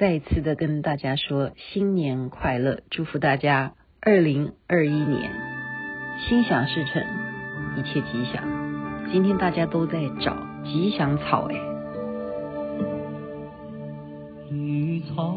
再一次的跟大家说新年快乐，祝福大家二零二一年心想事成，一切吉祥。今天大家都在找吉祥草哎，绿草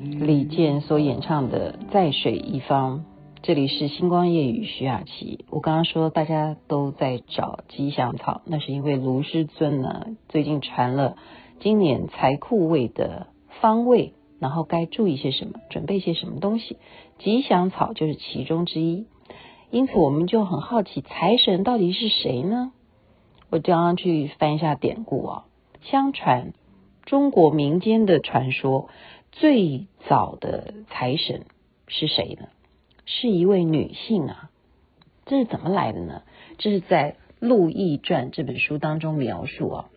李健所演唱的《在水一方》，这里是星光夜雨徐雅琪。我刚刚说大家都在找吉祥草，那是因为卢师尊呢最近传了今年财库位的方位，然后该注意些什么，准备些什么东西，吉祥草就是其中之一。因此我们就很好奇，财神到底是谁呢？我刚刚去翻一下典故啊，相传中国民间的传说。最早的财神是谁呢？是一位女性啊，这是怎么来的呢？这是在《陆毅传》这本书当中描述啊。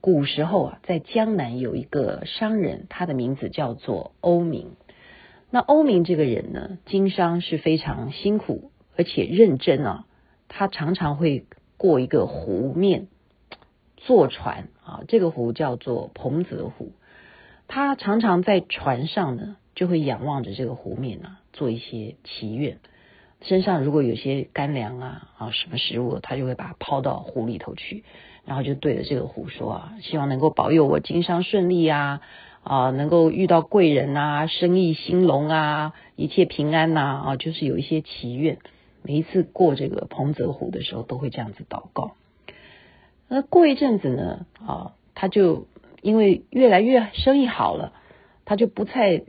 古时候啊，在江南有一个商人，他的名字叫做欧明。那欧明这个人呢，经商是非常辛苦而且认真啊。他常常会过一个湖面坐船啊，这个湖叫做彭泽湖。他常常在船上呢，就会仰望着这个湖面啊，做一些祈愿。身上如果有些干粮啊啊什么食物，他就会把它抛到湖里头去，然后就对着这个湖说啊，希望能够保佑我经商顺利啊啊，能够遇到贵人啊，生意兴隆啊，一切平安呐，啊，就是有一些祈愿。每一次过这个彭泽湖的时候，都会这样子祷告。那过一阵子呢啊，他就。因为越来越生意好了，他就不再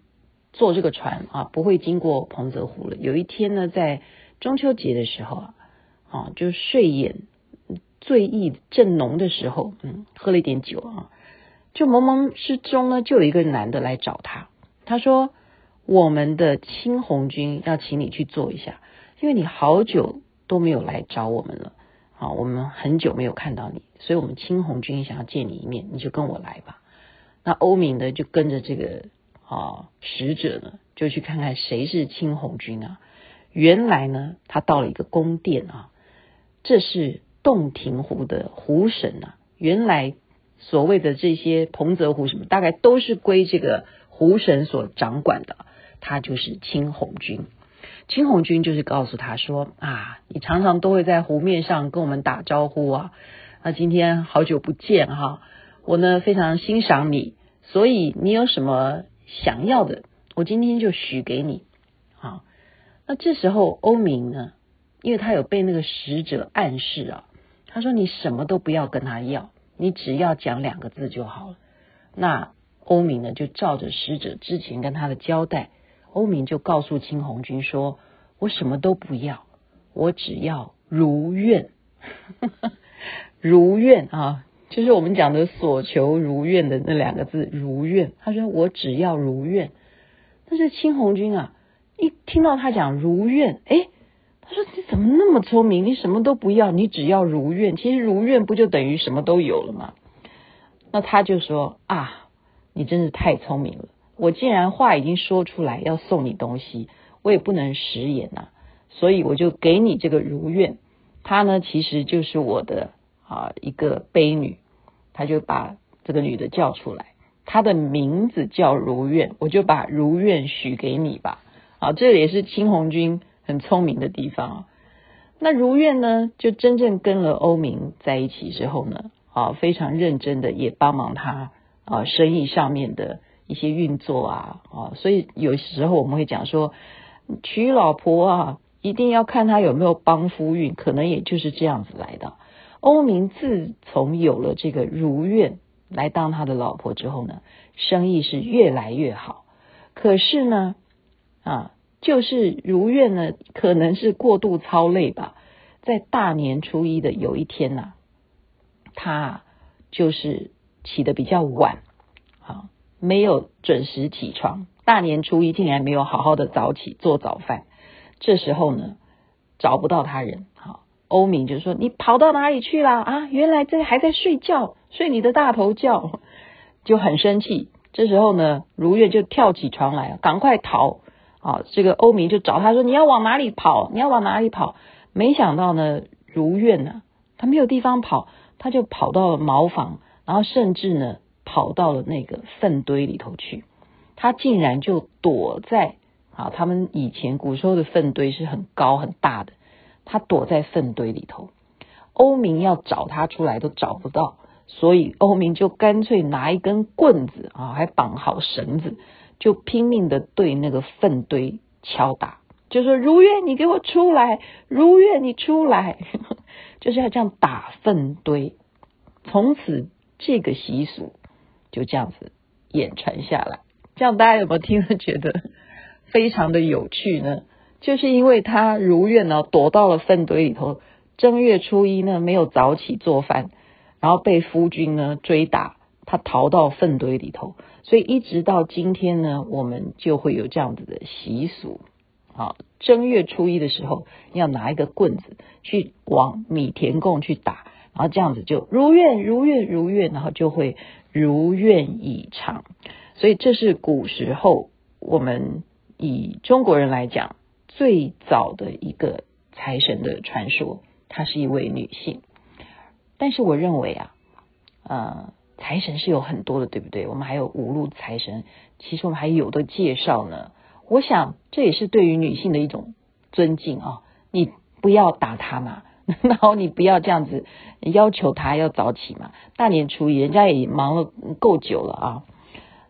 坐这个船啊，不会经过彭泽湖了。有一天呢，在中秋节的时候啊，啊，就睡眼醉意正浓的时候，嗯，喝了一点酒啊，就朦胧之中呢，就有一个男的来找他。他说：“我们的青红军要请你去坐一下，因为你好久都没有来找我们了。”啊，我们很久没有看到你，所以我们青红军想要见你一面，你就跟我来吧。那欧明呢，就跟着这个啊使者呢，就去看看谁是青红军啊。原来呢，他到了一个宫殿啊，这是洞庭湖的湖神啊。原来所谓的这些彭泽湖什么，大概都是归这个湖神所掌管的，他就是青红军。青红军就是告诉他说啊，你常常都会在湖面上跟我们打招呼啊，那今天好久不见哈，我呢非常欣赏你，所以你有什么想要的，我今天就许给你啊。那这时候欧明呢，因为他有被那个使者暗示啊，他说你什么都不要跟他要，你只要讲两个字就好了。那欧明呢就照着使者之前跟他的交代。欧明就告诉青红军说：“我什么都不要，我只要如愿，如愿啊，就是我们讲的所求如愿的那两个字，如愿。”他说：“我只要如愿。”但是青红军啊，一听到他讲如愿，哎，他说：“你怎么那么聪明？你什么都不要，你只要如愿。其实如愿不就等于什么都有了吗？”那他就说：“啊，你真是太聪明了。”我既然话已经说出来要送你东西，我也不能食言呐，所以我就给你这个如愿。她呢，其实就是我的啊一个婢女，他就把这个女的叫出来，她的名字叫如愿，我就把如愿许给你吧。啊，这也是青红军很聪明的地方啊。那如愿呢，就真正跟了欧明在一起之后呢，啊，非常认真的也帮忙他啊生意上面的。一些运作啊，啊，所以有时候我们会讲说，娶老婆啊，一定要看他有没有帮夫运，可能也就是这样子来的。欧明自从有了这个如愿来当他的老婆之后呢，生意是越来越好。可是呢，啊，就是如愿呢，可能是过度操累吧，在大年初一的有一天呐、啊，他就是起得比较晚，啊。没有准时起床，大年初一竟然没有好好的早起做早饭。这时候呢，找不到他人，好，欧明就说：“你跑到哪里去了啊？原来这还在睡觉，睡你的大头觉。”就很生气。这时候呢，如愿就跳起床来，赶快逃。啊，这个欧明就找他说：“你要往哪里跑？你要往哪里跑？”没想到呢，如愿呢，他没有地方跑，他就跑到了茅房，然后甚至呢，跑到了那个粪堆里头去。他竟然就躲在。啊，他们以前古时候的粪堆是很高很大的，他躲在粪堆里头，欧明要找他出来都找不到，所以欧明就干脆拿一根棍子啊，还绑好绳子，就拼命的对那个粪堆敲打，就说如愿你给我出来，如愿你出来，就是要这样打粪堆。从此这个习俗就这样子演传下来，这样大家有没有听了觉得？非常的有趣呢，就是因为他如愿呢躲到了粪堆里头，正月初一呢没有早起做饭，然后被夫君呢追打，他逃到粪堆里头，所以一直到今天呢，我们就会有这样子的习俗。好，正月初一的时候要拿一个棍子去往米田共去打，然后这样子就如愿如愿如愿，然后就会如愿以偿。所以这是古时候我们。以中国人来讲，最早的一个财神的传说，她是一位女性。但是我认为啊，呃，财神是有很多的，对不对？我们还有五路财神，其实我们还有的介绍呢。我想这也是对于女性的一种尊敬啊。你不要打她嘛，然后你不要这样子要求她要早起嘛。大年初一，人家也忙了够久了啊，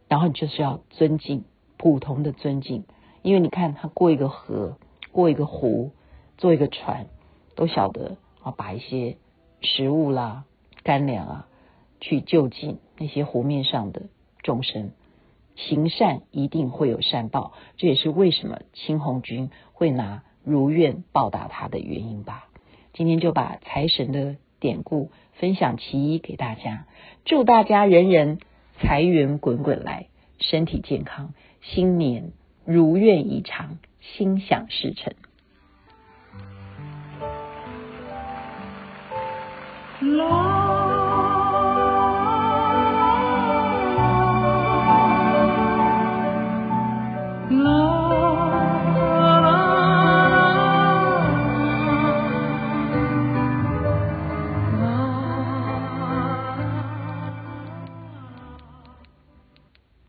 然后你就是要尊敬，普通的尊敬。因为你看，他过一个河，过一个湖，坐一个船，都晓得啊，把一些食物啦、干粮啊，去救济那些湖面上的众生。行善一定会有善报，这也是为什么青红军会拿如愿报答他的原因吧。今天就把财神的典故分享其一给大家，祝大家人人财源滚滚来，身体健康，新年。如愿以偿，心想事成。